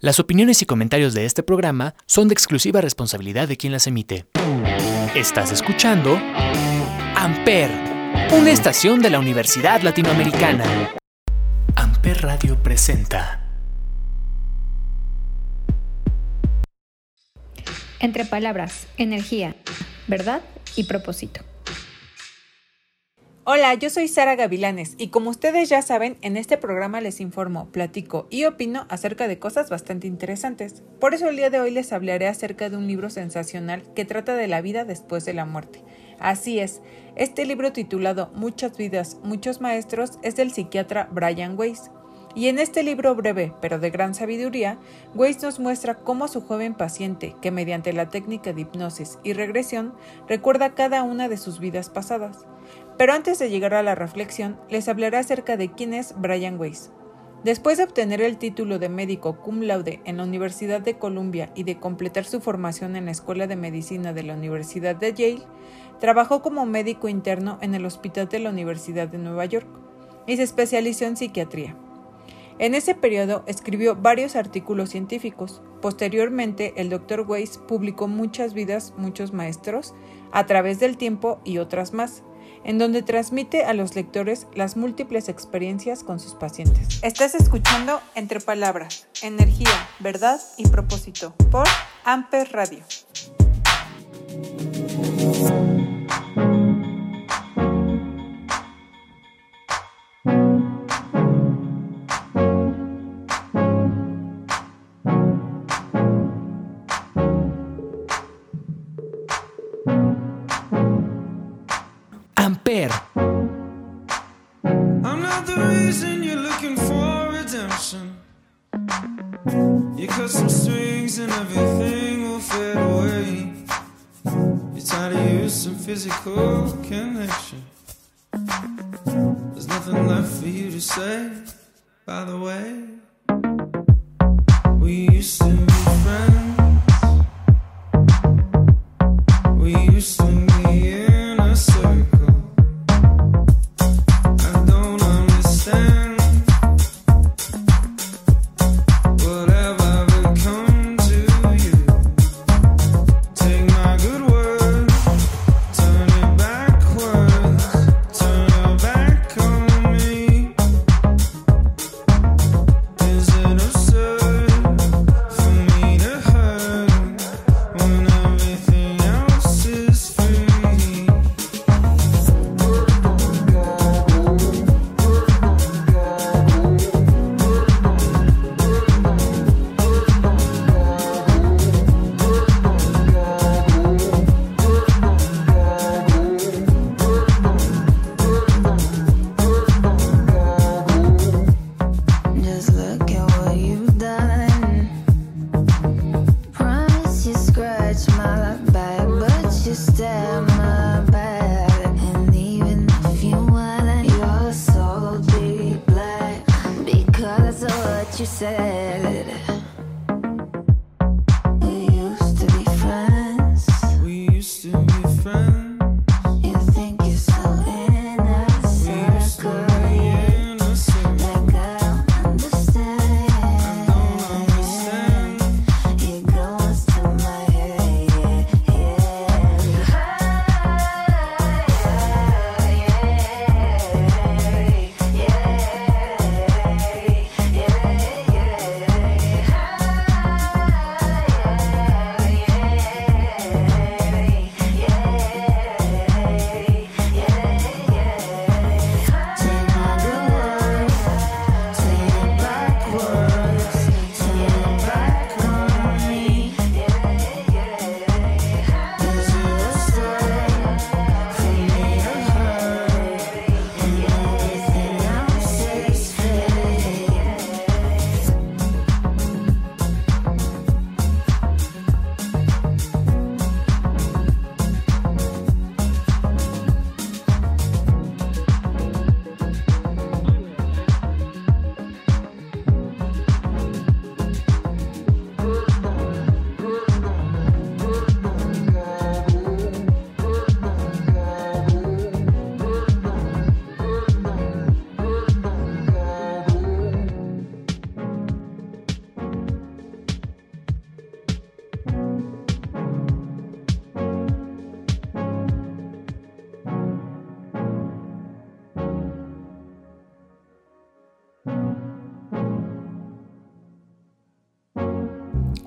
Las opiniones y comentarios de este programa son de exclusiva responsabilidad de quien las emite. Estás escuchando Amper, una estación de la Universidad Latinoamericana. Amper Radio presenta. Entre palabras, energía, verdad y propósito. Hola, yo soy Sara Gavilanes y como ustedes ya saben, en este programa les informo, platico y opino acerca de cosas bastante interesantes. Por eso el día de hoy les hablaré acerca de un libro sensacional que trata de la vida después de la muerte. Así es, este libro titulado Muchas vidas, muchos maestros es del psiquiatra Brian Weiss. Y en este libro breve, pero de gran sabiduría, Weiss nos muestra cómo su joven paciente, que mediante la técnica de hipnosis y regresión, recuerda cada una de sus vidas pasadas. Pero antes de llegar a la reflexión, les hablaré acerca de quién es Brian Weiss. Después de obtener el título de médico cum laude en la Universidad de Columbia y de completar su formación en la Escuela de Medicina de la Universidad de Yale, trabajó como médico interno en el Hospital de la Universidad de Nueva York y se especializó en psiquiatría. En ese periodo escribió varios artículos científicos. Posteriormente, el Dr. Weiss publicó Muchas vidas, muchos maestros, a través del tiempo y otras más, en donde transmite a los lectores las múltiples experiencias con sus pacientes. Estás escuchando Entre Palabras, Energía, Verdad y Propósito por Amper Radio. Amper. I'm not the reason you're looking for redemption. You cut some strings and everything will fade away. You're tired of using physical connection. There's nothing left for you to say, by the way.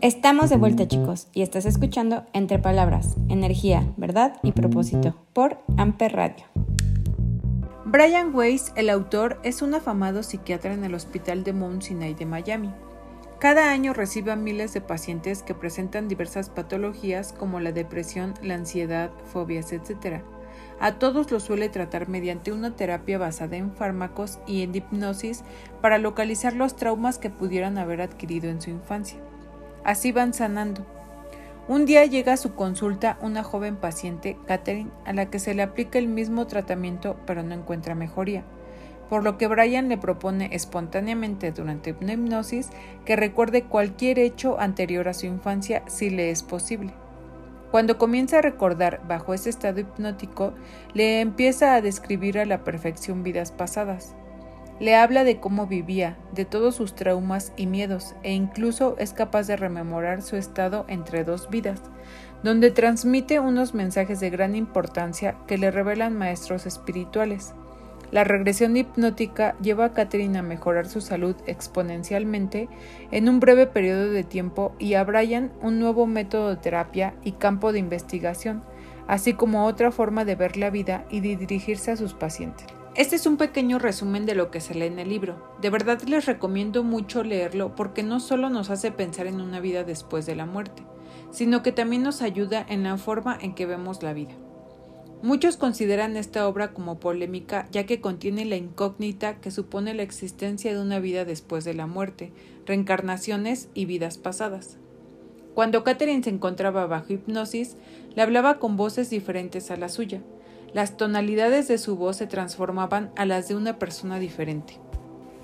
Estamos de vuelta chicos y estás escuchando Entre Palabras, Energía, Verdad y Propósito por Amper Radio. Brian Weiss, el autor, es un afamado psiquiatra en el Hospital de Mount Sinai de Miami. Cada año recibe a miles de pacientes que presentan diversas patologías como la depresión, la ansiedad, fobias, etc. A todos los suele tratar mediante una terapia basada en fármacos y en hipnosis para localizar los traumas que pudieran haber adquirido en su infancia. Así van sanando. Un día llega a su consulta una joven paciente, Catherine, a la que se le aplica el mismo tratamiento pero no encuentra mejoría, por lo que Brian le propone espontáneamente durante una hipnosis que recuerde cualquier hecho anterior a su infancia si le es posible. Cuando comienza a recordar bajo ese estado hipnótico, le empieza a describir a la perfección vidas pasadas. Le habla de cómo vivía, de todos sus traumas y miedos, e incluso es capaz de rememorar su estado entre dos vidas, donde transmite unos mensajes de gran importancia que le revelan maestros espirituales. La regresión hipnótica lleva a Catherine a mejorar su salud exponencialmente en un breve periodo de tiempo y a Brian un nuevo método de terapia y campo de investigación, así como otra forma de ver la vida y de dirigirse a sus pacientes. Este es un pequeño resumen de lo que se lee en el libro. De verdad les recomiendo mucho leerlo porque no solo nos hace pensar en una vida después de la muerte, sino que también nos ayuda en la forma en que vemos la vida. Muchos consideran esta obra como polémica ya que contiene la incógnita que supone la existencia de una vida después de la muerte, reencarnaciones y vidas pasadas. Cuando Catherine se encontraba bajo hipnosis, le hablaba con voces diferentes a la suya, las tonalidades de su voz se transformaban a las de una persona diferente.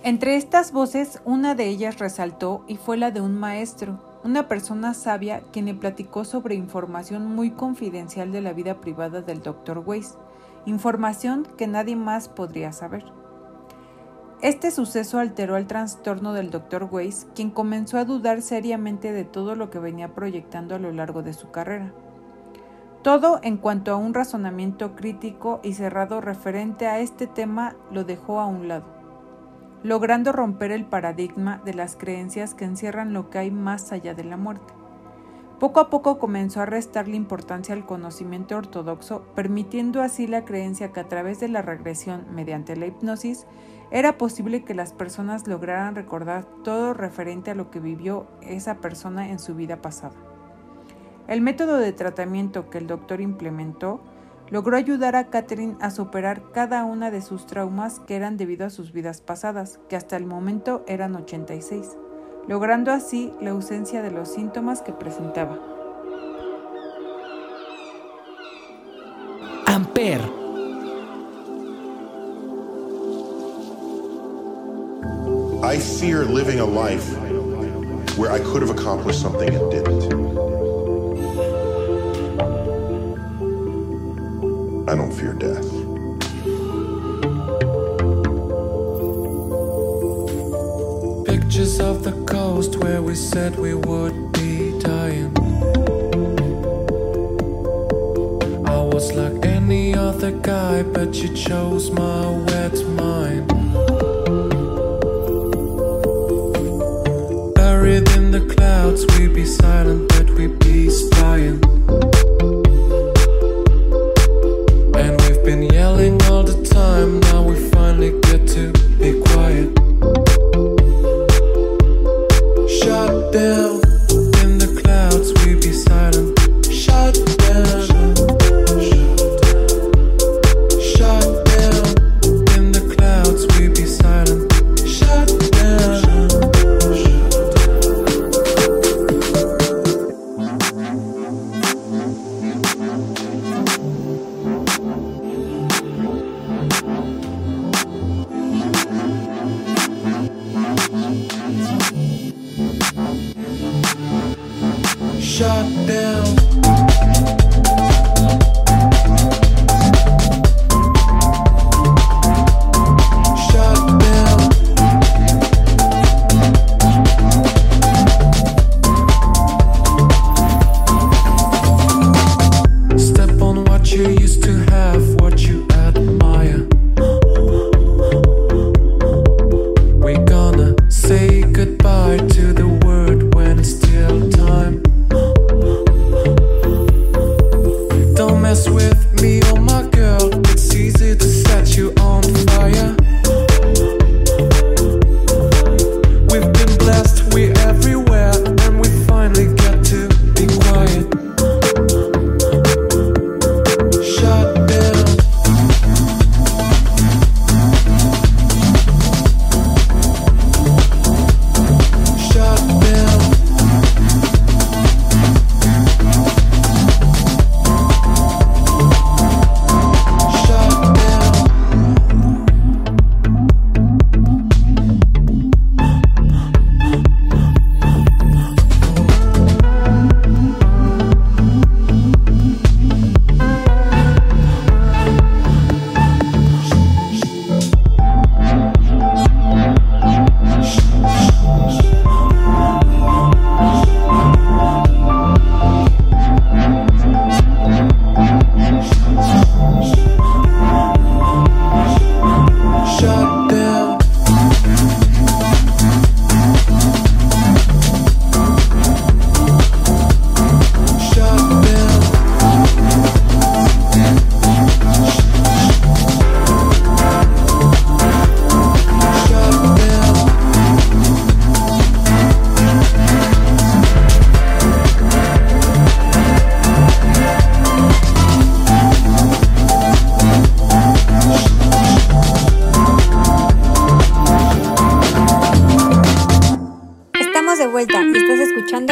Entre estas voces, una de ellas resaltó y fue la de un maestro, una persona sabia quien le platicó sobre información muy confidencial de la vida privada del Dr. Weiss, información que nadie más podría saber. Este suceso alteró el trastorno del Dr. Weiss, quien comenzó a dudar seriamente de todo lo que venía proyectando a lo largo de su carrera. Todo en cuanto a un razonamiento crítico y cerrado referente a este tema lo dejó a un lado, logrando romper el paradigma de las creencias que encierran lo que hay más allá de la muerte. Poco a poco comenzó a restarle importancia al conocimiento ortodoxo, permitiendo así la creencia que a través de la regresión mediante la hipnosis era posible que las personas lograran recordar todo referente a lo que vivió esa persona en su vida pasada. El método de tratamiento que el doctor implementó logró ayudar a Catherine a superar cada una de sus traumas que eran debido a sus vidas pasadas, que hasta el momento eran 86, logrando así la ausencia de los síntomas que presentaba. Amper. I fear living a life where I could have accomplished something and didn't. I don't fear death. Pictures of the coast where we said we would be dying. I was like any other guy, but you chose my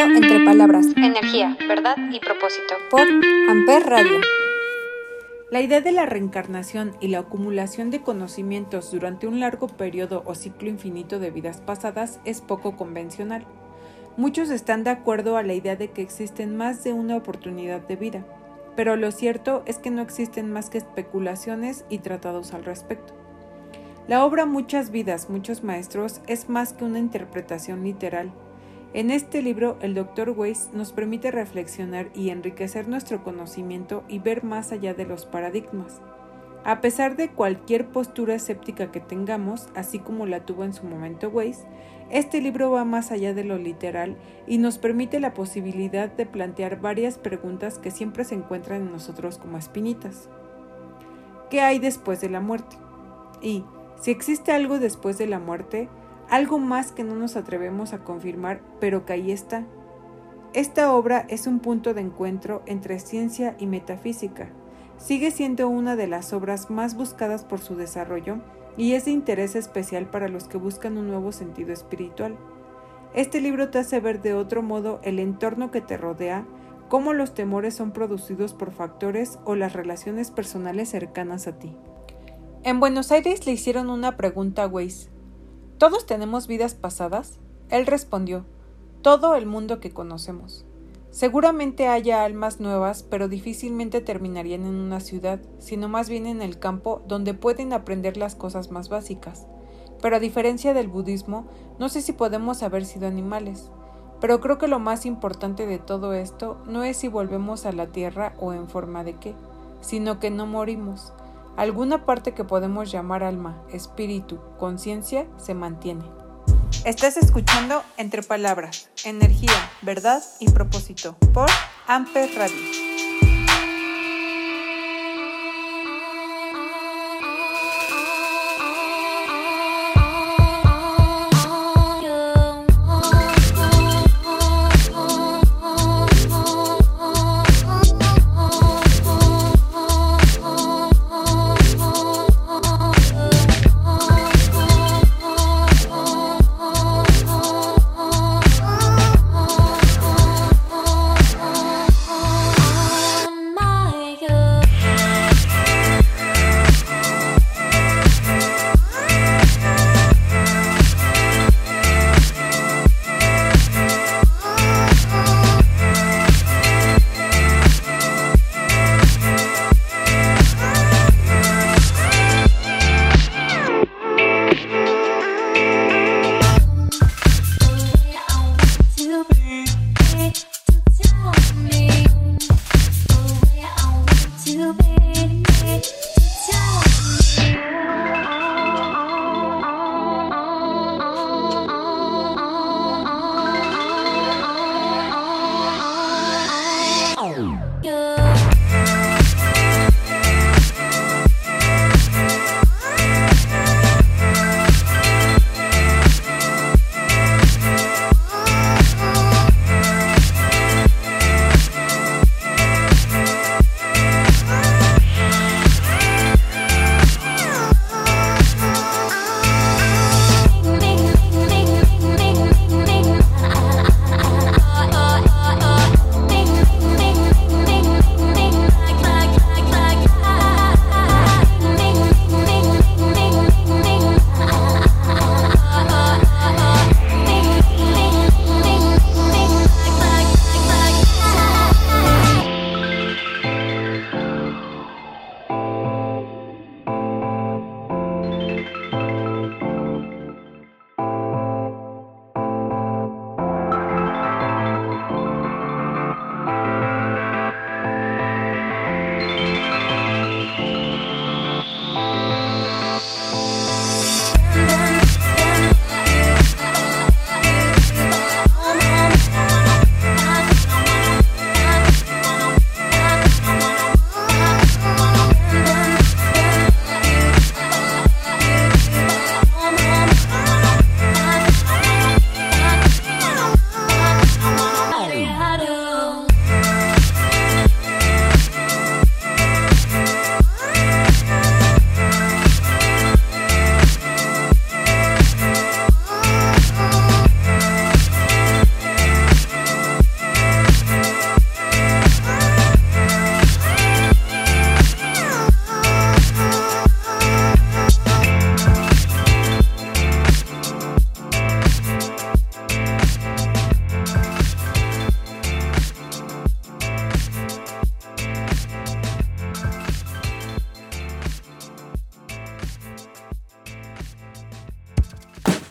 Entre Palabras, Energía, Verdad y Propósito por Amper Radio. La idea de la reencarnación y la acumulación de conocimientos durante un largo periodo o ciclo infinito de vidas pasadas es poco convencional. Muchos están de acuerdo a la idea de que existen más de una oportunidad de vida, pero lo cierto es que no existen más que especulaciones y tratados al respecto. La obra Muchas vidas, muchos maestros es más que una interpretación literal. En este libro, el Dr. Weiss nos permite reflexionar y enriquecer nuestro conocimiento y ver más allá de los paradigmas. A pesar de cualquier postura escéptica que tengamos, así como la tuvo en su momento Weiss, este libro va más allá de lo literal y nos permite la posibilidad de plantear varias preguntas que siempre se encuentran en nosotros como espinitas. ¿Qué hay después de la muerte? Y, si existe algo después de la muerte, algo más que no nos atrevemos a confirmar, pero que ahí está. Esta obra es un punto de encuentro entre ciencia y metafísica. Sigue siendo una de las obras más buscadas por su desarrollo y es de interés especial para los que buscan un nuevo sentido espiritual. Este libro te hace ver de otro modo el entorno que te rodea, cómo los temores son producidos por factores o las relaciones personales cercanas a ti. En Buenos Aires le hicieron una pregunta a Weiss. ¿Todos tenemos vidas pasadas? Él respondió, todo el mundo que conocemos. Seguramente haya almas nuevas, pero difícilmente terminarían en una ciudad, sino más bien en el campo donde pueden aprender las cosas más básicas. Pero a diferencia del budismo, no sé si podemos haber sido animales. Pero creo que lo más importante de todo esto no es si volvemos a la tierra o en forma de qué, sino que no morimos. Alguna parte que podemos llamar alma, espíritu, conciencia se mantiene. Estás escuchando Entre Palabras, Energía, Verdad y Propósito por Amper Radio.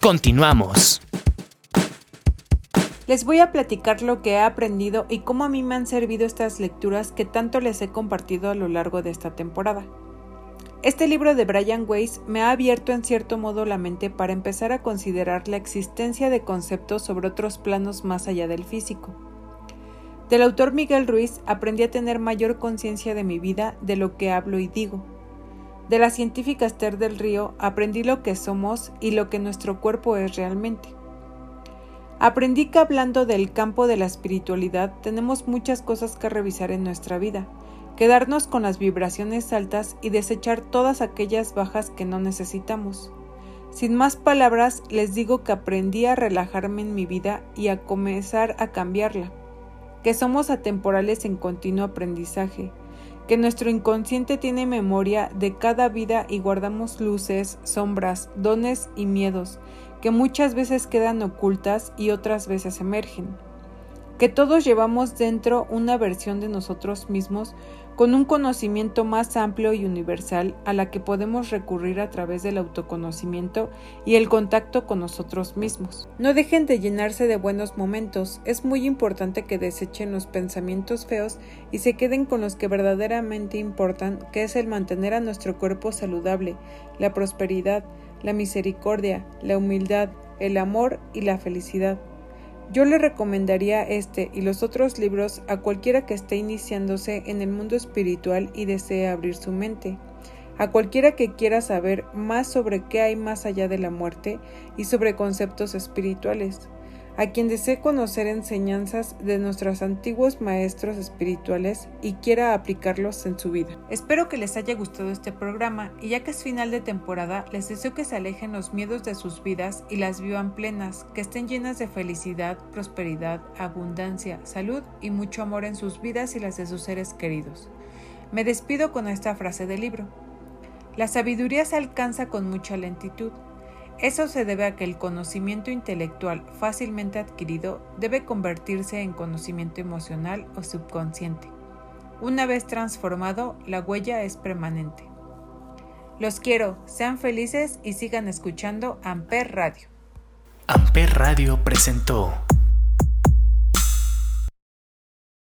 Continuamos. Les voy a platicar lo que he aprendido y cómo a mí me han servido estas lecturas que tanto les he compartido a lo largo de esta temporada. Este libro de Brian Weiss me ha abierto en cierto modo la mente para empezar a considerar la existencia de conceptos sobre otros planos más allá del físico. Del autor Miguel Ruiz aprendí a tener mayor conciencia de mi vida, de lo que hablo y digo. De la científica Esther del Río aprendí lo que somos y lo que nuestro cuerpo es realmente. Aprendí que hablando del campo de la espiritualidad tenemos muchas cosas que revisar en nuestra vida, quedarnos con las vibraciones altas y desechar todas aquellas bajas que no necesitamos. Sin más palabras, les digo que aprendí a relajarme en mi vida y a comenzar a cambiarla, que somos atemporales en continuo aprendizaje, que nuestro inconsciente tiene memoria de cada vida y guardamos luces, sombras, dones y miedos, que muchas veces quedan ocultas y otras veces emergen. Que todos llevamos dentro una versión de nosotros mismos con un conocimiento más amplio y universal a la que podemos recurrir a través del autoconocimiento y el contacto con nosotros mismos. No dejen de llenarse de buenos momentos, es muy importante que desechen los pensamientos feos y se queden con los que verdaderamente importan, que es el mantener a nuestro cuerpo saludable, la prosperidad, la misericordia, la humildad, el amor y la felicidad. Yo le recomendaría este y los otros libros a cualquiera que esté iniciándose en el mundo espiritual y desee abrir su mente, a cualquiera que quiera saber más sobre qué hay más allá de la muerte y sobre conceptos espirituales a quien desee conocer enseñanzas de nuestros antiguos maestros espirituales y quiera aplicarlos en su vida. Espero que les haya gustado este programa y ya que es final de temporada, les deseo que se alejen los miedos de sus vidas y las vivan plenas, que estén llenas de felicidad, prosperidad, abundancia, salud y mucho amor en sus vidas y las de sus seres queridos. Me despido con esta frase del libro. La sabiduría se alcanza con mucha lentitud eso se debe a que el conocimiento intelectual fácilmente adquirido debe convertirse en conocimiento emocional o subconsciente. Una vez transformado, la huella es permanente. Los quiero, sean felices y sigan escuchando Amper Radio. Amper Radio presentó